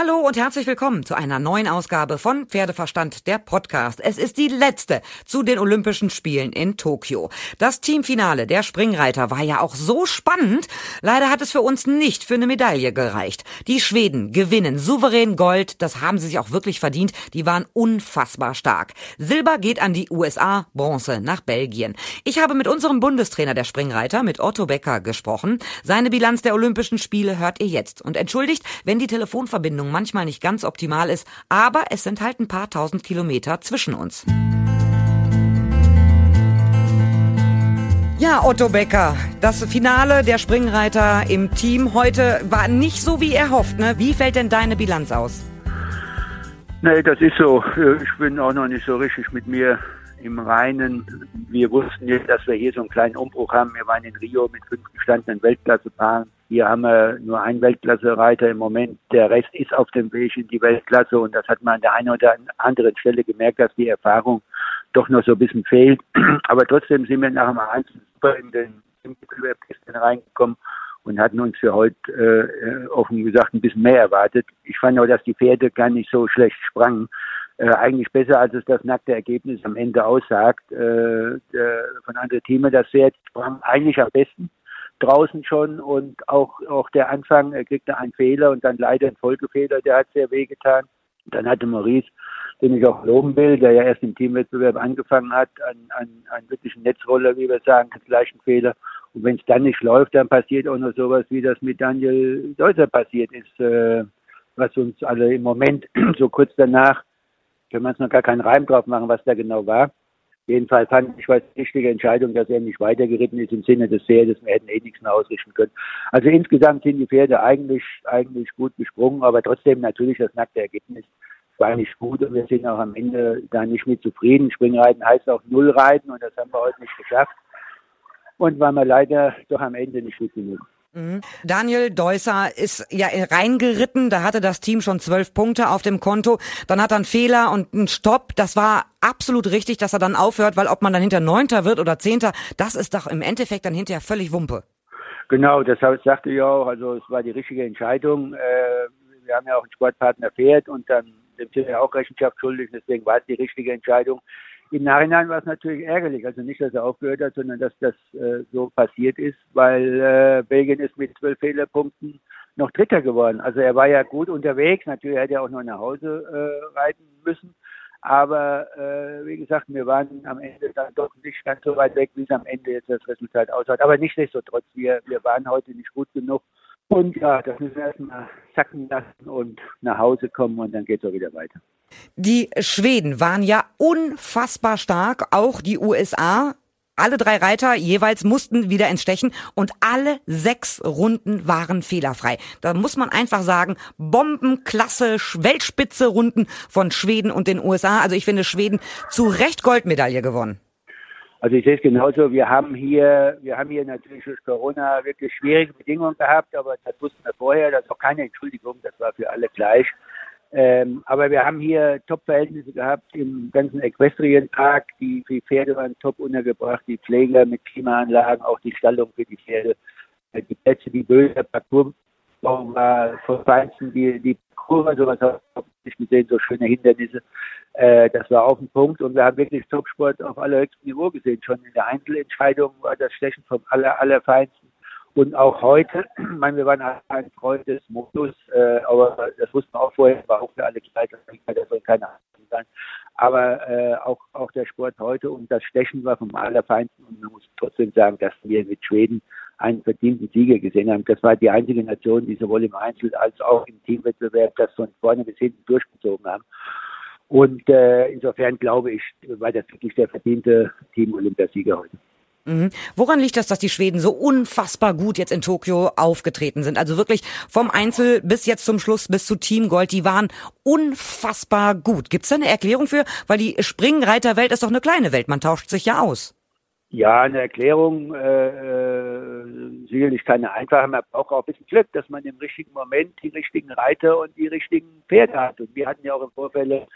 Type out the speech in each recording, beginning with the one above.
Hallo und herzlich willkommen zu einer neuen Ausgabe von Pferdeverstand, der Podcast. Es ist die letzte zu den Olympischen Spielen in Tokio. Das Teamfinale der Springreiter war ja auch so spannend. Leider hat es für uns nicht für eine Medaille gereicht. Die Schweden gewinnen souverän Gold. Das haben sie sich auch wirklich verdient. Die waren unfassbar stark. Silber geht an die USA, Bronze nach Belgien. Ich habe mit unserem Bundestrainer der Springreiter, mit Otto Becker, gesprochen. Seine Bilanz der Olympischen Spiele hört ihr jetzt. Und entschuldigt, wenn die Telefonverbindung Verbindung manchmal nicht ganz optimal ist, aber es sind halt ein paar tausend Kilometer zwischen uns. Ja, Otto Becker, das Finale der Springreiter im Team heute war nicht so, wie er hofft. Ne? Wie fällt denn deine Bilanz aus? Nee, das ist so. Ich bin auch noch nicht so richtig mit mir im Reinen. Wir wussten jetzt, dass wir hier so einen kleinen Umbruch haben. Wir waren in Rio mit fünf gestandenen Weltklassepaaren. Hier haben wir nur einen Weltklasse-Reiter im Moment. Der Rest ist auf dem Weg in die Weltklasse und das hat man an der einen oder anderen Stelle gemerkt, dass die Erfahrung doch noch so ein bisschen fehlt. Aber trotzdem sind wir nach dem Einzel super in den Wettbewerb reingekommen und hatten uns für heute äh, offen gesagt ein bisschen mehr erwartet. Ich fand auch, dass die Pferde gar nicht so schlecht sprangen. Äh, eigentlich besser, als es das nackte Ergebnis am Ende aussagt. Äh, von anderen Teams das Pferd sprang eigentlich am besten draußen schon und auch, auch der Anfang, er kriegte einen Fehler und dann leider einen Folgefehler, der hat sehr wehgetan. Dann hatte Maurice, den ich auch loben will, der ja erst im Teamwettbewerb angefangen hat, einen, einen, einen wirklichen Netzroller, wie wir sagen, den gleichen Fehler. Und wenn es dann nicht läuft, dann passiert auch noch sowas, wie das mit Daniel Deutzer passiert ist, äh, was uns alle im Moment so kurz danach, können wir uns noch gar keinen Reim drauf machen, was da genau war. Jedenfalls fand ich was richtige Entscheidung, dass er nicht weitergeritten ist im Sinne des Pferdes. Wir hätten eh nichts mehr ausrichten können. Also insgesamt sind die Pferde eigentlich, eigentlich gut gesprungen, aber trotzdem natürlich das nackte Ergebnis war nicht gut und wir sind auch am Ende da nicht mit zufrieden. Springreiten heißt auch Nullreiten und das haben wir heute nicht geschafft. Und waren wir leider doch am Ende nicht gut genug. Mhm. Daniel Deusser ist ja reingeritten, da hatte das Team schon zwölf Punkte auf dem Konto, dann hat er einen Fehler und einen Stopp. Das war absolut richtig, dass er dann aufhört, weil ob man dann hinter Neunter wird oder Zehnter, das ist doch im Endeffekt dann hinterher völlig Wumpe. Genau, das sagte ich auch, also es war die richtige Entscheidung. Äh, wir haben ja auch einen Sportpartner Pferd und dann sind wir ja auch Rechenschaft schuldig, deswegen war es die richtige Entscheidung. Im Nachhinein war es natürlich ärgerlich, also nicht, dass er aufgehört hat, sondern dass das äh, so passiert ist, weil äh, Belgien ist mit zwölf Fehlerpunkten noch Dritter geworden. Also er war ja gut unterwegs, natürlich hätte er auch noch nach Hause äh, reiten müssen, aber äh, wie gesagt, wir waren am Ende dann doch nicht ganz so weit weg, wie es am Ende jetzt das Resultat aussah. Aber nichtsdestotrotz, wir, wir waren heute nicht gut genug. Und ja, das müssen wir erstmal sacken lassen und nach Hause kommen und dann geht es auch wieder weiter. Die Schweden waren ja unfassbar stark, auch die USA. Alle drei Reiter jeweils mussten wieder ins Stechen und alle sechs Runden waren fehlerfrei. Da muss man einfach sagen, Bombenklasse, Weltspitze Runden von Schweden und den USA. Also ich finde Schweden zu Recht Goldmedaille gewonnen. Also ich sehe es genauso. Wir haben hier, wir haben hier natürlich durch Corona wirklich schwierige Bedingungen gehabt, aber das wussten wir vorher. Das ist auch keine Entschuldigung. Das war für alle gleich. Ähm, aber wir haben hier Top-Verhältnisse gehabt im ganzen Equestrienpark. Die, die Pferde waren top untergebracht, die Pfleger mit Klimaanlagen, auch die Stallung für die Pferde. Äh, die Plätze, die Böse, Parcoursbau war von Feinsten, die, die Kurve, sowas habe ich gesehen, so schöne Hindernisse. Äh, das war auf dem Punkt und wir haben wirklich Topsport auf allerhöchstem Niveau gesehen. Schon in der Einzelentscheidung war das Stechen vom aller, allerfeinsten. Und auch heute, ich meine, wir waren ein Freund des Modus, äh, aber das wussten wir auch vorher, war auch für alle gleich, das soll keine Ahnung sein. Aber äh, auch, auch der Sport heute und das Stechen war vom Allerfeinsten und man muss trotzdem sagen, dass wir mit Schweden einen verdienten Sieger gesehen haben. Das war die einzige Nation, die sowohl im Einzel- als auch im Teamwettbewerb das von vorne bis hinten durchgezogen haben. Und äh, insofern glaube ich, war das wirklich der verdiente Team-Olympiasieger heute. Mhm. Woran liegt das, dass die Schweden so unfassbar gut jetzt in Tokio aufgetreten sind? Also wirklich vom Einzel bis jetzt zum Schluss bis zu Team Gold, die waren unfassbar gut. Gibt es da eine Erklärung für? Weil die Springreiterwelt ist doch eine kleine Welt, man tauscht sich ja aus. Ja, eine Erklärung, äh, äh sicherlich keine einfache. Man braucht auch ein bisschen Glück, dass man im richtigen Moment die richtigen Reiter und die richtigen Pferde hat. Und wir hatten ja auch im Vorfeld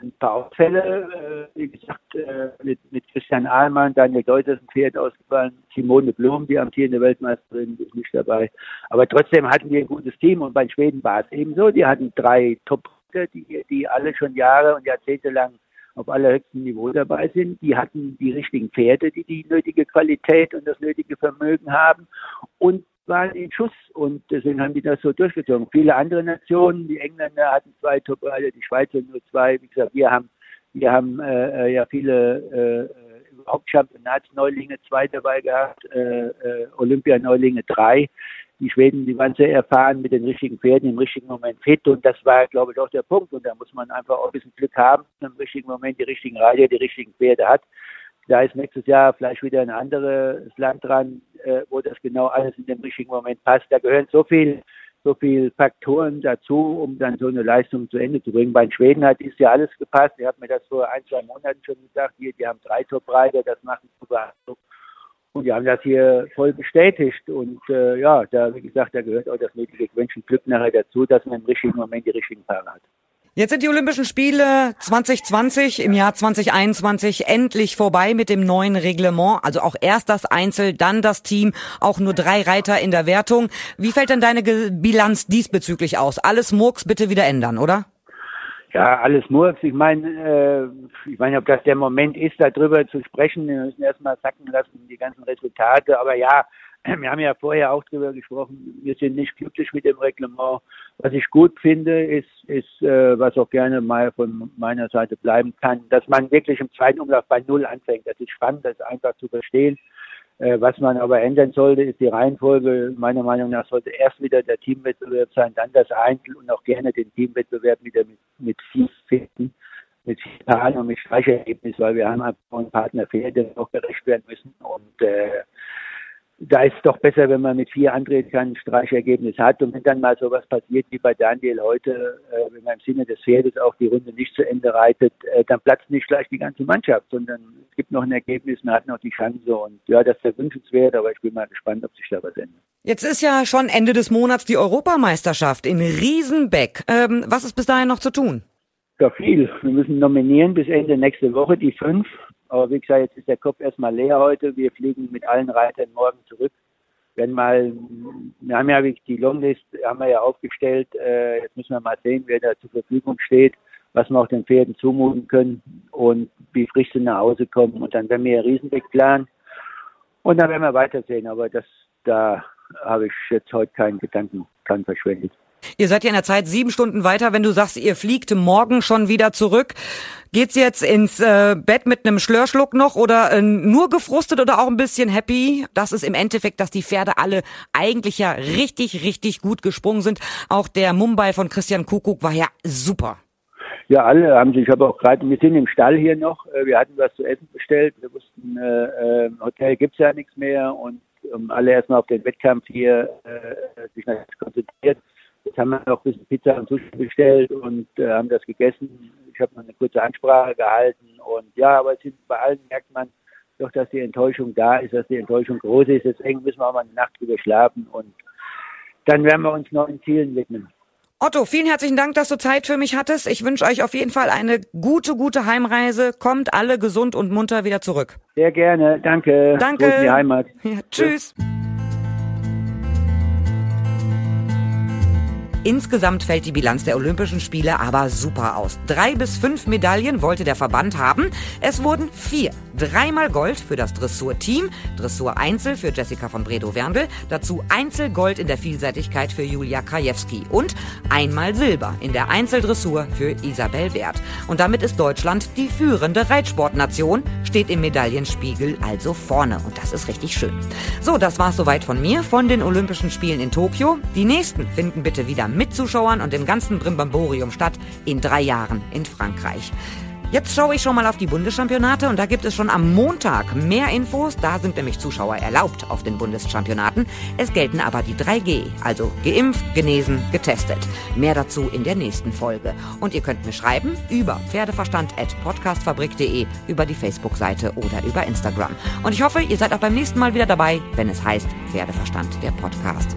ein paar Ausfälle, äh, wie gesagt, äh, mit, mit Christian Ahlmann, Daniel Deuter ein Pferd ausgefallen, Simone Blum, die amtierende Weltmeisterin, ist nicht dabei. Aber trotzdem hatten wir ein gutes Team und bei Schweden war es ebenso. Die hatten drei top die, die alle schon Jahre und Jahrzehnte lang auf allerhöchstem Niveau dabei sind. Die hatten die richtigen Pferde, die die nötige Qualität und das nötige Vermögen haben und waren in Schuss und deswegen haben die das so durchgezogen. Viele andere Nationen, die Engländer hatten zwei Top-Reiter, die Schweizer nur zwei. Wie gesagt, wir haben, wir haben äh, ja viele äh, Hauptchampionatsneulinge zwei dabei gehabt, äh, äh, Olympianeulinge drei. Die Schweden, die waren sehr erfahren mit den richtigen Pferden im richtigen Moment fit und das war, glaube ich, auch der Punkt. Und da muss man einfach auch ein bisschen Glück haben, im richtigen Moment die richtigen Reiter, die richtigen Pferde hat. Da ist nächstes Jahr vielleicht wieder ein anderes Land dran, äh, wo das genau alles in dem richtigen Moment passt. Da gehören so viel, so viel Faktoren dazu, um dann so eine Leistung zu Ende zu bringen. Bei den Schweden hat ist ja alles gepasst. Ich habe mir das vor ein, zwei Monaten schon gesagt. Hier, die haben drei Top-Reiter, das macht einen super. Und die haben das hier voll bestätigt. Und äh, ja, da, wie gesagt, da gehört auch das nötige Quäntchen Glück nachher dazu, dass man im richtigen Moment die richtigen Paare hat. Jetzt sind die Olympischen Spiele 2020 im Jahr 2021 endlich vorbei mit dem neuen Reglement. Also auch erst das Einzel, dann das Team, auch nur drei Reiter in der Wertung. Wie fällt denn deine Bilanz diesbezüglich aus? Alles Murks bitte wieder ändern, oder? Ja, alles Murks. Ich meine, äh, ich meine, ob das der Moment ist, darüber zu sprechen. Wir müssen erstmal sacken lassen, die ganzen Resultate. Aber ja, wir haben ja vorher auch drüber gesprochen, wir sind nicht glücklich mit dem Reglement. Was ich gut finde, ist, ist äh, was auch gerne mal von meiner Seite bleiben kann, dass man wirklich im zweiten Umlauf bei Null anfängt. Das ist spannend, das ist einfach zu verstehen. Äh, was man aber ändern sollte, ist die Reihenfolge. Meiner Meinung nach sollte erst wieder der Teamwettbewerb sein, dann das Einzel und auch gerne den Teamwettbewerb wieder mit, mit vier Pferden, mit Paaren und mit Streichergebnis, weil wir haben einfach einen Partner Pferde auch gerecht werden müssen und äh, da ist es doch besser, wenn man mit vier antreten ein Streichergebnis hat. Und wenn dann mal sowas passiert wie bei Daniel heute, äh, wenn man im Sinne des Pferdes auch die Runde nicht zu Ende reitet, äh, dann platzt nicht gleich die ganze Mannschaft, sondern es gibt noch ein Ergebnis, man hat noch die Chance. Und ja, das ist wünschenswert, aber ich bin mal gespannt, ob sich da was ändert. Jetzt ist ja schon Ende des Monats die Europameisterschaft in Riesenbeck. Ähm, was ist bis dahin noch zu tun? Ja, viel. Wir müssen nominieren bis Ende nächste Woche die fünf. Aber wie gesagt, jetzt ist der Kopf erstmal leer heute. Wir fliegen mit allen Reitern morgen zurück. Wenn mal, wir haben ja die Longlist, haben wir ja aufgestellt. Äh, jetzt müssen wir mal sehen, wer da zur Verfügung steht, was wir auch den Pferden zumuten können und wie frisch sie nach Hause kommen. Und dann werden wir Riesenweg planen. Und dann werden wir weitersehen. Aber das, da habe ich jetzt heute keinen Gedanken dran verschwendet. Ihr seid ja in der Zeit sieben Stunden weiter. Wenn du sagst, ihr fliegt morgen schon wieder zurück, geht's jetzt ins äh, Bett mit einem Schlörschluck noch oder äh, nur gefrustet oder auch ein bisschen happy? Das ist im Endeffekt, dass die Pferde alle eigentlich ja richtig, richtig gut gesprungen sind. Auch der Mumbai von Christian Kuckuck war ja super. Ja, alle haben sich, ich habe auch gerade, wir sind im Stall hier noch, äh, wir hatten was zu essen bestellt, wir wussten, äh, äh Hotel gibt's ja nichts mehr und um, alle erstmal auf den Wettkampf hier äh, sich konzentriert. Jetzt haben wir noch ein bisschen Pizza und Sushi bestellt und äh, haben das gegessen. Ich habe noch eine kurze Ansprache gehalten und ja, aber bei allen merkt man doch, dass die Enttäuschung da ist, dass die Enttäuschung groß ist. Deswegen müssen wir auch mal eine Nacht drüber schlafen und dann werden wir uns neuen Zielen widmen. Otto, vielen herzlichen Dank, dass du Zeit für mich hattest. Ich wünsche euch auf jeden Fall eine gute, gute Heimreise. Kommt alle gesund und munter wieder zurück. Sehr gerne. Danke. Danke. Gut in die Heimat. Ja, tschüss. Insgesamt fällt die Bilanz der Olympischen Spiele aber super aus. Drei bis fünf Medaillen wollte der Verband haben. Es wurden vier. Dreimal Gold für das Dressur-Team, Dressur Einzel für Jessica von Bredow-Werndl, dazu Einzelgold in der Vielseitigkeit für Julia Krajewski und einmal Silber in der Einzeldressur für Isabel Wert. Und damit ist Deutschland die führende Reitsportnation, steht im Medaillenspiegel also vorne und das ist richtig schön. So, das war's soweit von mir, von den Olympischen Spielen in Tokio. Die nächsten finden bitte wieder mit Zuschauern und dem ganzen Brimbamborium statt in drei Jahren in Frankreich. Jetzt schaue ich schon mal auf die Bundeschampionate und da gibt es schon am Montag mehr Infos. Da sind nämlich Zuschauer erlaubt auf den Bundeschampionaten. Es gelten aber die 3G, also geimpft, genesen, getestet. Mehr dazu in der nächsten Folge. Und ihr könnt mir schreiben über pferdeverstand.podcastfabrik.de, über die Facebook-Seite oder über Instagram. Und ich hoffe, ihr seid auch beim nächsten Mal wieder dabei, wenn es heißt Pferdeverstand, der Podcast.